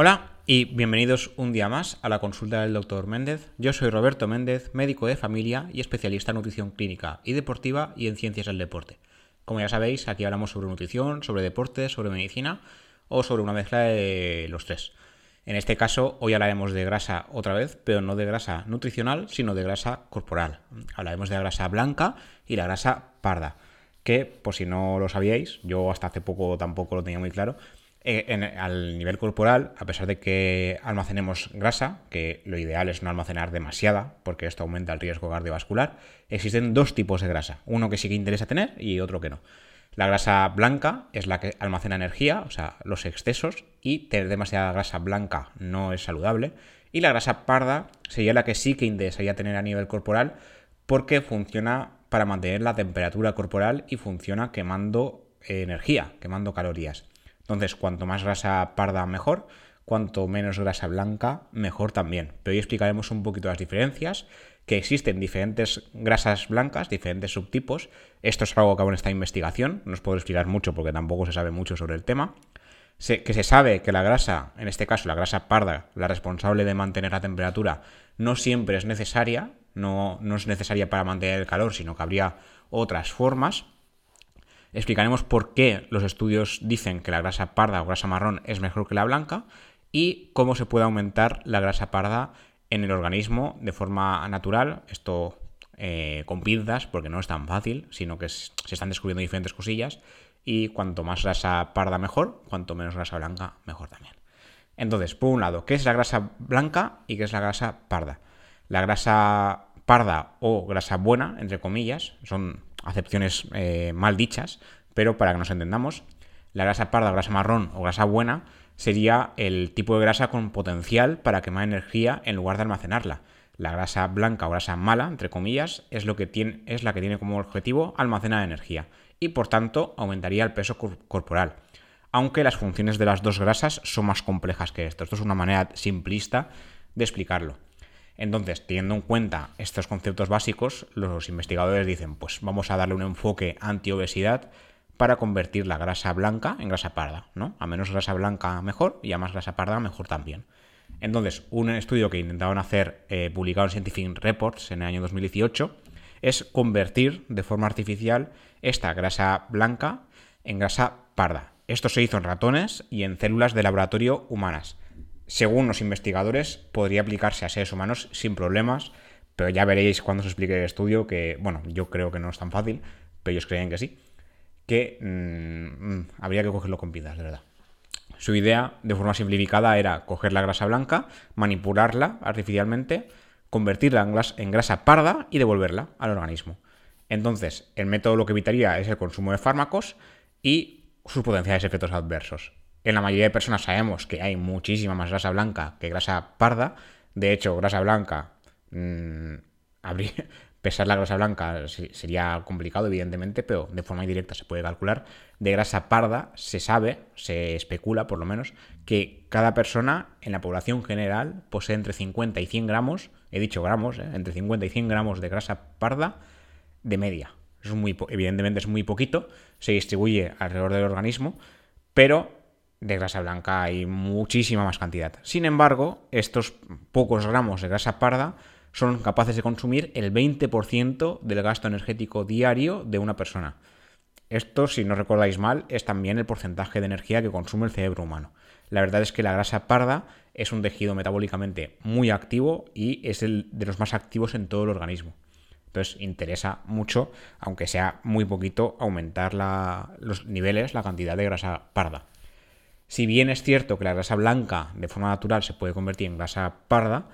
Hola y bienvenidos un día más a la consulta del Dr. Méndez. Yo soy Roberto Méndez, médico de familia y especialista en nutrición clínica y deportiva y en ciencias del deporte. Como ya sabéis, aquí hablamos sobre nutrición, sobre deporte, sobre medicina o sobre una mezcla de los tres. En este caso, hoy hablaremos de grasa otra vez, pero no de grasa nutricional, sino de grasa corporal. Hablaremos de la grasa blanca y la grasa parda, que, por si no lo sabíais, yo hasta hace poco tampoco lo tenía muy claro, eh, al nivel corporal, a pesar de que almacenemos grasa, que lo ideal es no almacenar demasiada, porque esto aumenta el riesgo cardiovascular, existen dos tipos de grasa. Uno que sí que interesa tener y otro que no. La grasa blanca es la que almacena energía, o sea, los excesos, y tener demasiada grasa blanca no es saludable. Y la grasa parda sería la que sí que interesaría tener a nivel corporal, porque funciona para mantener la temperatura corporal y funciona quemando energía, quemando calorías. Entonces, cuanto más grasa parda, mejor. Cuanto menos grasa blanca, mejor también. Pero hoy explicaremos un poquito las diferencias, que existen diferentes grasas blancas, diferentes subtipos. Esto es algo que aún está en investigación, no os puedo explicar mucho porque tampoco se sabe mucho sobre el tema. que se sabe que la grasa, en este caso la grasa parda, la responsable de mantener la temperatura, no siempre es necesaria, no, no es necesaria para mantener el calor, sino que habría otras formas. Explicaremos por qué los estudios dicen que la grasa parda o grasa marrón es mejor que la blanca y cómo se puede aumentar la grasa parda en el organismo de forma natural. Esto eh, con pinzas, porque no es tan fácil, sino que se están descubriendo diferentes cosillas. Y cuanto más grasa parda mejor, cuanto menos grasa blanca mejor también. Entonces, por un lado, ¿qué es la grasa blanca y qué es la grasa parda? La grasa parda o grasa buena, entre comillas, son acepciones eh, mal dichas, pero para que nos entendamos, la grasa parda, grasa marrón o grasa buena sería el tipo de grasa con potencial para quemar energía en lugar de almacenarla. La grasa blanca o grasa mala, entre comillas, es, lo que tiene, es la que tiene como objetivo almacenar energía y por tanto aumentaría el peso corporal. Aunque las funciones de las dos grasas son más complejas que esto. Esto es una manera simplista de explicarlo. Entonces, teniendo en cuenta estos conceptos básicos, los investigadores dicen, pues vamos a darle un enfoque anti-obesidad para convertir la grasa blanca en grasa parda, ¿no? A menos grasa blanca mejor y a más grasa parda mejor también. Entonces, un estudio que intentaron hacer, eh, publicado en Scientific Reports en el año 2018, es convertir de forma artificial esta grasa blanca en grasa parda. Esto se hizo en ratones y en células de laboratorio humanas según los investigadores, podría aplicarse a seres humanos sin problemas, pero ya veréis cuando os explique el estudio que, bueno, yo creo que no es tan fácil, pero ellos creen que sí, que mm, mm, habría que cogerlo con pinzas, de verdad. Su idea, de forma simplificada, era coger la grasa blanca, manipularla artificialmente, convertirla en grasa, en grasa parda y devolverla al organismo. Entonces, el método lo que evitaría es el consumo de fármacos y sus potenciales efectos adversos. En la mayoría de personas sabemos que hay muchísima más grasa blanca que grasa parda. De hecho, grasa blanca, mmm, pesar la grasa blanca sería complicado, evidentemente, pero de forma indirecta se puede calcular. De grasa parda se sabe, se especula por lo menos, que cada persona en la población general posee entre 50 y 100 gramos, he dicho gramos, ¿eh? entre 50 y 100 gramos de grasa parda de media. Es muy, evidentemente es muy poquito, se distribuye alrededor del organismo, pero de grasa blanca hay muchísima más cantidad. Sin embargo, estos pocos gramos de grasa parda son capaces de consumir el 20% del gasto energético diario de una persona. Esto, si no recordáis mal, es también el porcentaje de energía que consume el cerebro humano. La verdad es que la grasa parda es un tejido metabólicamente muy activo y es el de los más activos en todo el organismo. Entonces interesa mucho, aunque sea muy poquito, aumentar los niveles, la cantidad de grasa parda. Si bien es cierto que la grasa blanca de forma natural se puede convertir en grasa parda,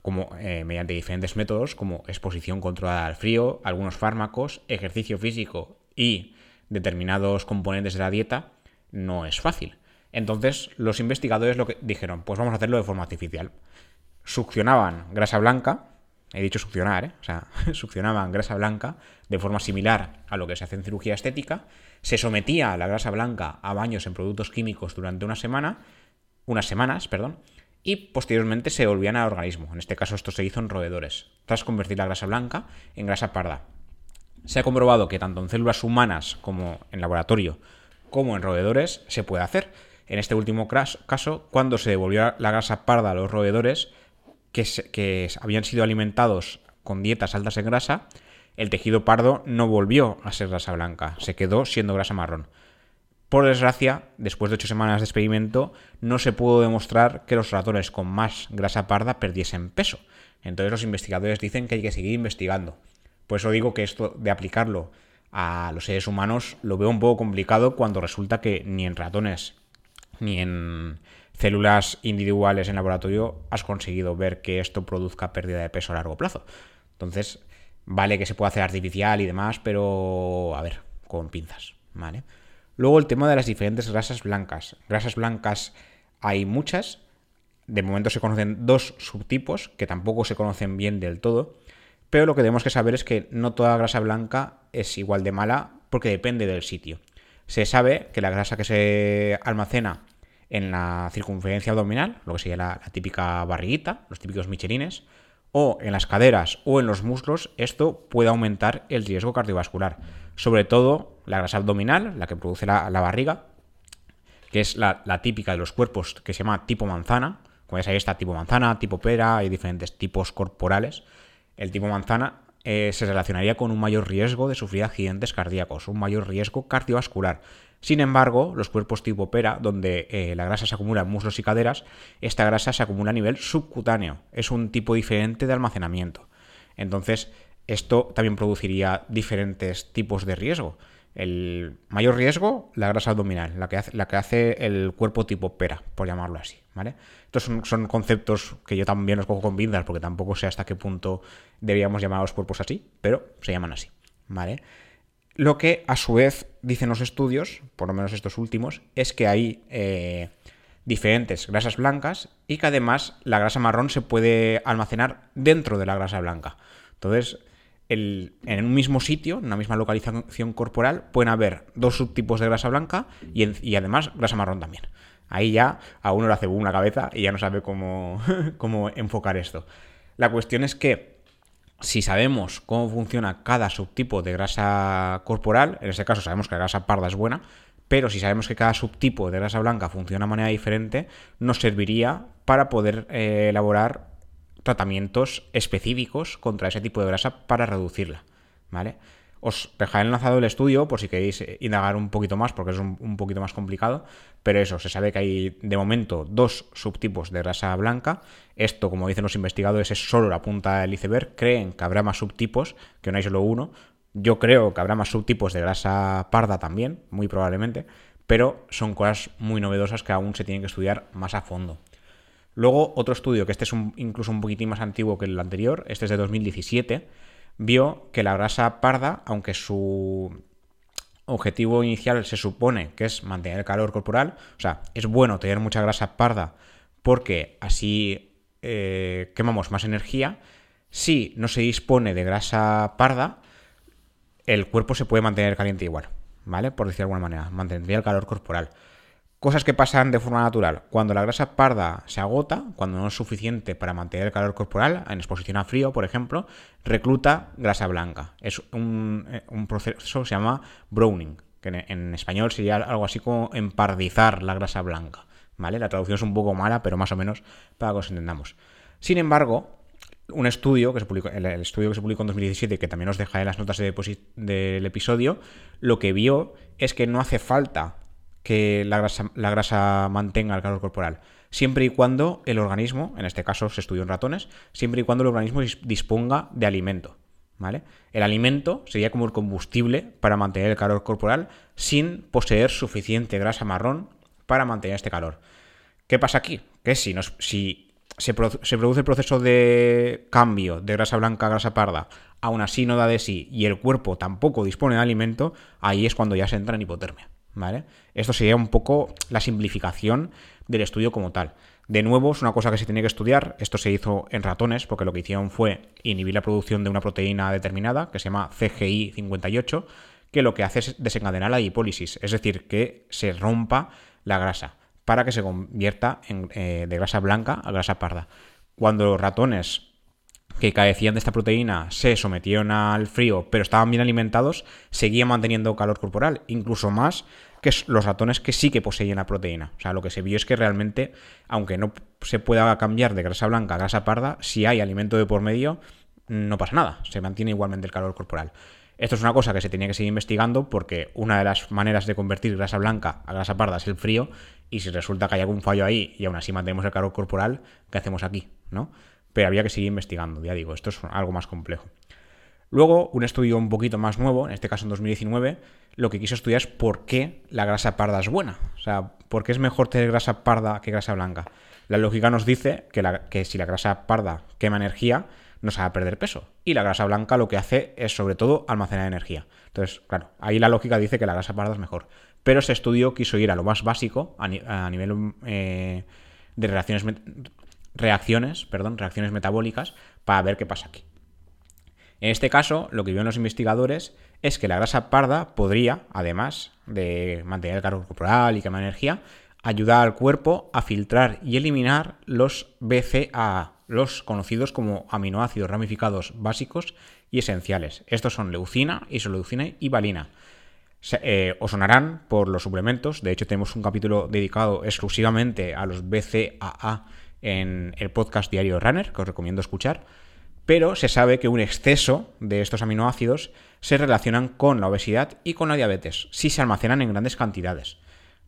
como, eh, mediante diferentes métodos como exposición controlada al frío, algunos fármacos, ejercicio físico y determinados componentes de la dieta, no es fácil. Entonces los investigadores lo que dijeron, pues vamos a hacerlo de forma artificial. Succionaban grasa blanca, he dicho succionar, ¿eh? o sea, succionaban grasa blanca de forma similar a lo que se hace en cirugía estética, se sometía a la grasa blanca a baños en productos químicos durante una semana, unas semanas, perdón, y posteriormente se volvían al organismo. En este caso esto se hizo en roedores, tras convertir la grasa blanca en grasa parda. Se ha comprobado que tanto en células humanas como en laboratorio, como en roedores, se puede hacer. en este último caso, cuando se devolvió la grasa parda a los roedores que, habían sido alimentados con dietas altas en grasa, el tejido pardo no volvió a ser grasa blanca, se quedó siendo grasa marrón. Por desgracia, después de ocho semanas de experimento, no se pudo demostrar que los ratones con más grasa parda perdiesen peso. Entonces los investigadores dicen que hay que seguir investigando. Por eso digo que esto de aplicarlo a los seres humanos lo veo un poco complicado cuando resulta que ni en ratones ni en células individuales en laboratorio has conseguido ver que esto produzca pérdida de peso a largo plazo. Entonces, vale que se pueda hacer artificial y demás, pero a ver, con pinzas, ¿vale? Luego el tema de las diferentes grasas blancas. Grasas blancas hay muchas. De momento se conocen dos subtipos que tampoco se conocen bien del todo. Pero lo que tenemos que saber es que no toda grasa blanca es igual de mala porque depende del sitio. Se sabe que la grasa que se almacena en la circunferencia abdominal, lo que sería la, la típica barriguita, los típicos michelines, o en las caderas o en los muslos, esto puede aumentar el riesgo cardiovascular. Sobre todo la grasa abdominal, la que produce la, barriga, que es la, típica de los cuerpos que se llama tipo manzana. Como ya sabéis, está tipo manzana, tipo pera, hay diferentes tipos corporales. El tipo manzana eh, se relacionaría con un mayor riesgo de sufrir accidentes cardíacos, un mayor riesgo cardiovascular. Sin embargo, los cuerpos tipo pera, donde eh, la grasa se acumula en muslos y caderas, esta grasa se acumula a nivel subcutáneo. Es un tipo diferente de almacenamiento. Entonces, esto también produciría diferentes tipos de riesgo. El mayor riesgo, la grasa abdominal, la que hace, que hace el cuerpo tipo pera, por llamarlo así. ¿vale? Estos son, son, conceptos que yo también los cojo con pinzas porque tampoco sé hasta qué punto deberíamos llamar a los cuerpos así, pero se llaman así. ¿vale? Lo que a su vez dicen los estudios, por lo menos estos últimos, es que hay eh, diferentes grasas blancas y que además la grasa marrón se puede almacenar dentro de la grasa blanca. Entonces, en un mismo sitio, en una misma localización corporal, pueden haber dos subtipos de grasa blanca y, además grasa marrón también. Ahí ya a uno le hace una cabeza y ya no sabe cómo, cómo enfocar esto. La cuestión es que si sabemos cómo funciona cada subtipo de grasa corporal, en este caso sabemos que la grasa parda es buena, pero si sabemos que cada subtipo de grasa blanca funciona de manera diferente, nos serviría para poder eh, elaborar tratamientos específicos contra ese tipo de grasa para reducirla. ¿Vale? Os dejaré enlazado el estudio por si queréis eh, indagar un poquito más, porque es un, poquito más complicado. Pero eso, se sabe que hay de momento dos subtipos de grasa blanca. Esto, como dicen los investigadores, es solo la punta del iceberg. Creen que habrá más subtipos, que no hay solo uno. Yo creo que habrá más subtipos de grasa parda también, muy probablemente. Pero son cosas muy novedosas que aún se tienen que estudiar más a fondo. Luego, otro estudio, que este es incluso un poquitín más antiguo que el anterior, este es de 2017 vio que la grasa parda, aunque su objetivo inicial se supone que es mantener el calor corporal, o sea, es bueno tener mucha grasa parda porque así eh, quemamos más energía, si no se dispone de grasa parda, el cuerpo se puede mantener caliente igual, ¿vale? Por decir de alguna manera, mantendría el calor corporal. Cosas que pasan de forma natural. Cuando la grasa parda se agota, cuando no es suficiente para mantener el calor corporal, en exposición a frío, por ejemplo, recluta grasa blanca. Es un, eh, proceso que se llama browning, que en, español sería algo así como empardizar la grasa blanca. ¿Vale? La traducción es un poco mala, pero más o menos para que os entendamos. Sin embargo, un estudio que se publicó, el, estudio que se publicó en 2017, que también os dejaré las notas del episodio, lo que vio es que no hace falta que la grasa, la grasa mantenga el calor corporal. Siempre y cuando el organismo, en este caso se estudió en ratones, siempre y cuando el organismo disponga de alimento. ¿Vale? El alimento sería como el combustible para mantener el calor corporal sin poseer suficiente grasa marrón para mantener este calor. ¿Qué pasa aquí? Que si, nos, si se, se, produce el proceso de cambio de grasa blanca a grasa parda, aún así no da de sí y el cuerpo tampoco dispone de alimento, ahí es cuando ya se entra en hipotermia. ¿Vale? Esto sería un poco la simplificación del estudio como tal. De nuevo, es una cosa que se tiene que estudiar. Esto se hizo en ratones, porque lo que hicieron fue inhibir la producción de una proteína determinada, que se llama CGI58, que lo que hace es desencadenar la hipólisis, es decir, que se rompa la grasa para que se convierta en, eh, de grasa blanca a grasa parda. Cuando los ratones que carecían de esta proteína se sometieron al frío, pero estaban bien alimentados, seguían manteniendo calor corporal, incluso más que los ratones que sí que poseían la proteína. O sea, lo que se vio es que realmente, aunque no se pueda cambiar de grasa blanca a grasa parda, si hay alimento de por medio, no pasa nada, se mantiene igualmente el calor corporal. Esto es una cosa que se tenía que seguir investigando porque una de las maneras de convertir grasa blanca a grasa parda es el frío y si resulta que hay algún fallo ahí y aún así mantenemos el calor corporal, ¿qué hacemos aquí? ¿no? Pero había que seguir investigando, ya digo, esto es algo más complejo. Luego, un estudio un poquito más nuevo, en este caso en 2019, lo que quiso estudiar es por qué la grasa parda es buena. O sea, por qué es mejor tener grasa parda que grasa blanca. La lógica nos dice que, si la grasa parda quema energía, nos va a perder peso. Y la grasa blanca lo que hace es sobre todo almacenar energía. Entonces, claro, ahí la lógica dice que la grasa parda es mejor. Pero ese estudio quiso ir a lo más básico, a, nivel eh, de reacciones, reacciones, perdón, reacciones metabólicas, para ver qué pasa aquí. En este caso, lo que vieron los investigadores es que la grasa parda podría, además de mantener el calor corporal y quemar energía, ayudar al cuerpo a filtrar y eliminar los BCAA, los conocidos como aminoácidos ramificados básicos y esenciales. Estos son leucina, isoleucina y valina. Eh, os sonarán por los suplementos, de hecho tenemos un capítulo dedicado exclusivamente a los BCAA en el podcast Diario Runner, que os recomiendo escuchar, pero se sabe que un exceso de estos aminoácidos se relacionan con la obesidad y con la diabetes, si se almacenan en grandes cantidades.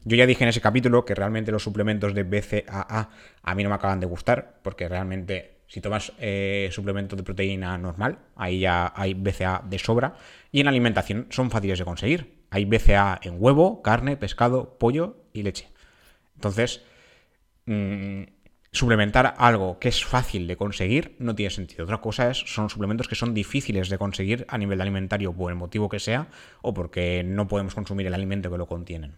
Yo ya dije en ese capítulo que realmente los suplementos de BCAA a mí no me acaban de gustar, porque realmente si tomas eh, suplemento de proteína normal, ahí ya hay BCA de sobra, y en alimentación son fáciles de conseguir. Hay BCA en huevo, carne, pescado, pollo y leche. Entonces, mm, suplementar algo que es fácil de conseguir no tiene sentido. Otra cosa es, son suplementos que son difíciles de conseguir a nivel alimentario por el motivo que sea o porque no podemos consumir el alimento que lo contienen.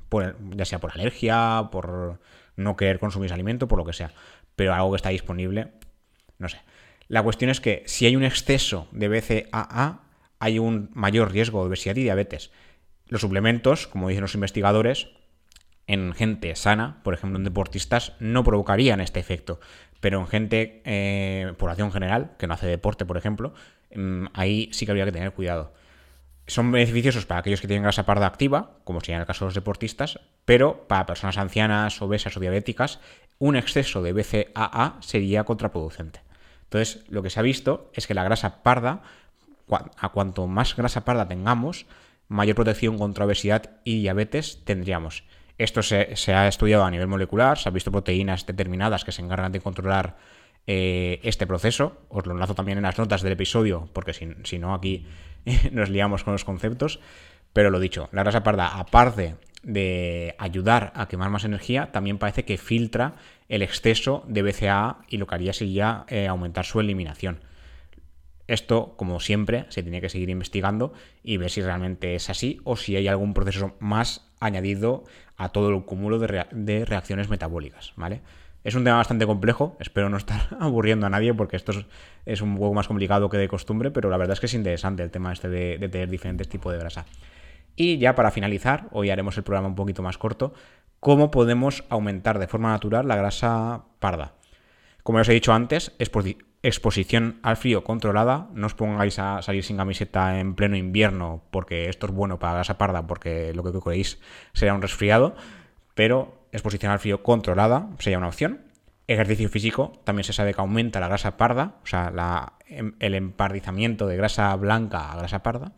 ya sea por alergia, por no querer consumir ese alimento, por lo que sea. Pero algo que está disponible, no sé. La cuestión es que si hay un exceso de BCAA, hay un mayor riesgo de obesidad y diabetes. Los suplementos, como dicen los investigadores, en gente sana, por ejemplo en deportistas, no provocarían este efecto. Pero en gente, eh, población general, que no hace deporte, por ejemplo, mm, ahí sí que habría que tener cuidado. Son beneficiosos para aquellos que tienen grasa parda activa, como sería en el caso de los deportistas, pero para personas ancianas, obesas o diabéticas, un exceso de BCAA sería contraproducente. Entonces, lo que se ha visto es que la grasa parda, a cuanto más grasa parda tengamos, mayor protección contra obesidad y diabetes tendríamos. Esto se, ha estudiado a nivel molecular, se han visto proteínas determinadas que se encargan de controlar eh, este proceso. Os lo enlazo también en las notas del episodio, porque si, no aquí nos liamos con los conceptos. Pero lo dicho, la grasa parda, aparte de ayudar a quemar más energía, también parece que filtra el exceso de BCAA y lo que haría sería eh, aumentar su eliminación. Esto, como siempre, se tiene que seguir investigando y ver si realmente es así o si hay algún proceso más añadido a todo el cúmulo de, reacciones metabólicas, ¿vale? Es un tema bastante complejo, espero no estar aburriendo a nadie porque esto es, un poco más complicado que de costumbre, pero la verdad es que es interesante el tema este de, tener diferentes tipos de grasa. Y ya para finalizar, hoy haremos el programa un poquito más corto, cómo podemos aumentar de forma natural la grasa parda. Como os he dicho antes, es exposición al frío controlada. No os pongáis a salir sin camiseta en pleno invierno porque esto es bueno para grasa parda porque lo que creéis será un resfriado. Pero exposición al frío controlada sería una opción. Ejercicio físico también se sabe que aumenta la grasa parda, o sea, em, el empardizamiento de grasa blanca a grasa parda.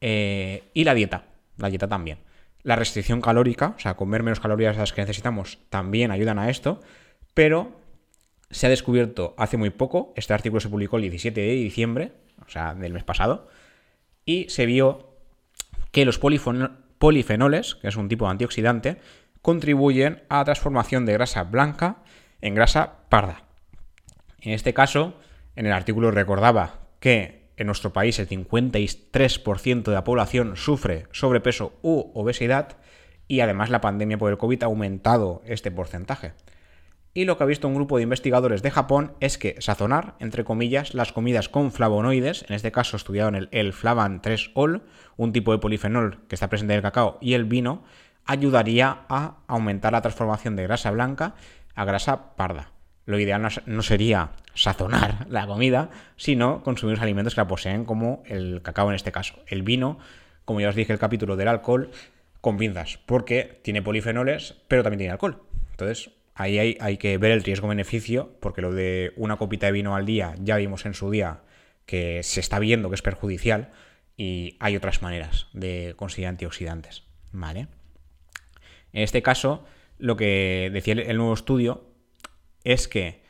Eh, y la dieta, la dieta también. La restricción calórica, o sea, comer menos calorías de las que necesitamos, también ayudan a esto, pero se ha descubierto hace muy poco, este artículo se publicó el 17 de diciembre, o sea, del mes pasado, y se vio que los polifenoles, que es un tipo de antioxidante, contribuyen a la transformación de grasa blanca en grasa parda. En este caso, en el artículo recordaba que en nuestro país el 53% de la población sufre sobrepeso u obesidad y además la pandemia por el COVID ha aumentado este porcentaje. Y lo que ha visto un grupo de investigadores de Japón es que sazonar, entre comillas, las comidas con flavonoides, en este caso estudiado el, el Flavan 3-ol, un tipo de polifenol que está presente en el cacao y el vino, ayudaría a aumentar la transformación de grasa blanca a grasa parda. Lo ideal no sería sazonar la comida, sino consumir los alimentos que la poseen, como el cacao en este caso. El vino, como ya os dije el capítulo del alcohol, con pinzas, porque tiene polifenoles, pero también tiene alcohol. Entonces, ahí hay, que ver el riesgo-beneficio, porque lo de una copita de vino al día ya vimos en su día que se está viendo que es perjudicial y hay otras maneras de conseguir antioxidantes. ¿Vale? En este caso, lo que decía el nuevo estudio es que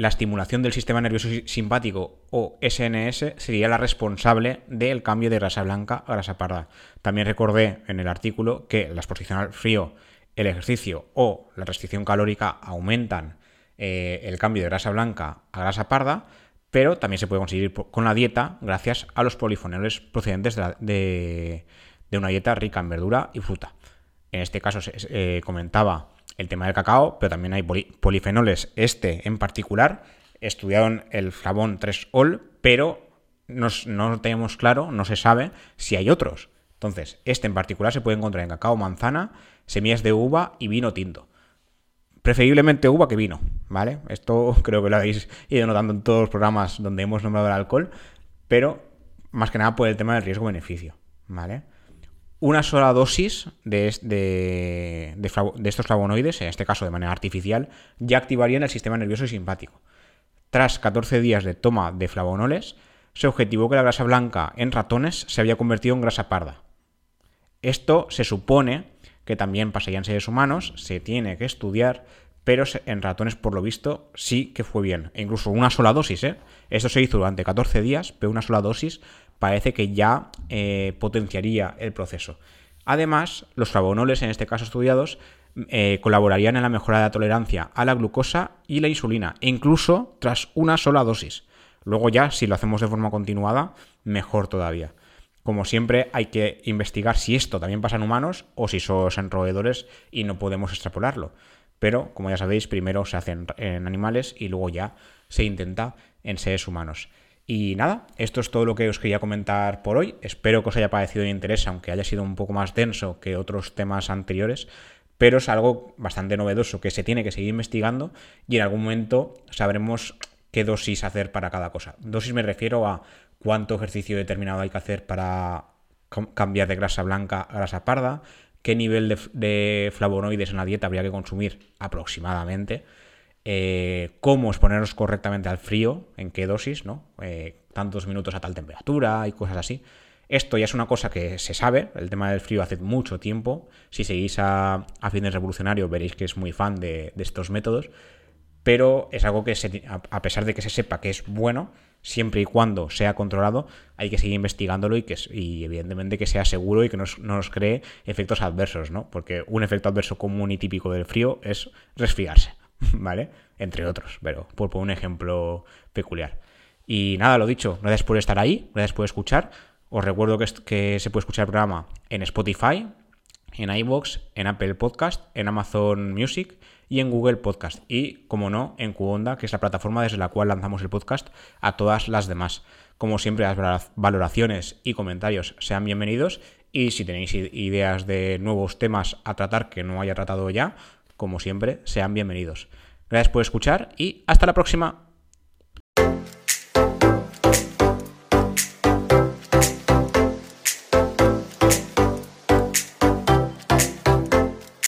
la estimulación del sistema nervioso simpático o SNS sería la responsable del cambio de grasa blanca a grasa parda. También recordé en el artículo que la exposición al frío, el ejercicio o la restricción calórica aumentan eh, el cambio de grasa blanca a grasa parda, pero también se puede conseguir con la dieta gracias a los polifenoles procedentes de, una dieta rica en verdura y fruta. En este caso se eh, comentaba el tema del cacao, pero también hay polifenoles, este en particular, estudiaron el flavón 3-ol, pero no tenemos claro, no se sabe si hay otros. Entonces, este en particular se puede encontrar en cacao, manzana, semillas de uva y vino tinto. Preferiblemente uva que vino, ¿vale? Esto creo que lo habéis ido notando en todos los programas donde hemos nombrado el alcohol, pero más que nada por el tema del riesgo-beneficio, ¿vale? una sola dosis de, de, estos flavonoides, en este caso de manera artificial, ya activarían el sistema nervioso y simpático. Tras 14 días de toma de flavonoles, se objetivó que la grasa blanca en ratones se había convertido en grasa parda. Esto se supone que también pasaría en seres humanos, se tiene que estudiar, pero en ratones por lo visto sí que fue bien. E incluso una sola dosis, ¿eh? Esto se hizo durante 14 días, pero una sola dosis parece que ya eh, potenciaría el proceso. Además, los flavonoles, en este caso estudiados, eh, colaborarían en la mejora de la tolerancia a la glucosa y la insulina, incluso tras una sola dosis. Luego ya, si lo hacemos de forma continuada, mejor todavía. Como siempre, hay que investigar si esto también pasa en humanos o si en roedores y no podemos extrapolarlo. Pero, como ya sabéis, primero se hace en animales y luego ya se intenta en seres humanos. Y nada, esto es todo lo que os quería comentar por hoy. Espero que os haya parecido de interés, aunque haya sido un poco más denso que otros temas anteriores, pero es algo bastante novedoso que se tiene que seguir investigando y en algún momento sabremos qué dosis hacer para cada cosa. Dosis me refiero a cuánto ejercicio determinado hay que hacer para cambiar de grasa blanca a grasa parda, qué nivel de, flavonoides en la dieta habría que consumir aproximadamente eh, cómo exponernos correctamente al frío, en qué dosis, ¿no? Eh, tantos minutos a tal temperatura y cosas así. Esto ya es una cosa que se sabe, el tema del frío hace mucho tiempo. Si seguís a, fines revolucionarios veréis que es muy fan de, estos métodos, pero es algo que a pesar de que se sepa que es bueno, siempre y cuando sea controlado, hay que seguir investigándolo y que y evidentemente que sea seguro y que no nos cree efectos adversos, ¿no? Porque un efecto adverso común y típico del frío es resfriarse. ¿vale? Entre otros, pero por, un ejemplo peculiar. Y nada, lo dicho, gracias por estar ahí, gracias por escuchar. Os recuerdo que, que se puede escuchar el programa en Spotify, en iVoox, en Apple Podcast, en Amazon Music y en Google Podcast. Y, como no, en Cuonda, que es la plataforma desde la cual lanzamos el podcast a todas las demás. Como siempre, las valoraciones y comentarios sean bienvenidos. Y si tenéis ideas de nuevos temas a tratar que no haya tratado ya, como siempre, sean bienvenidos. Gracias por escuchar y hasta la próxima.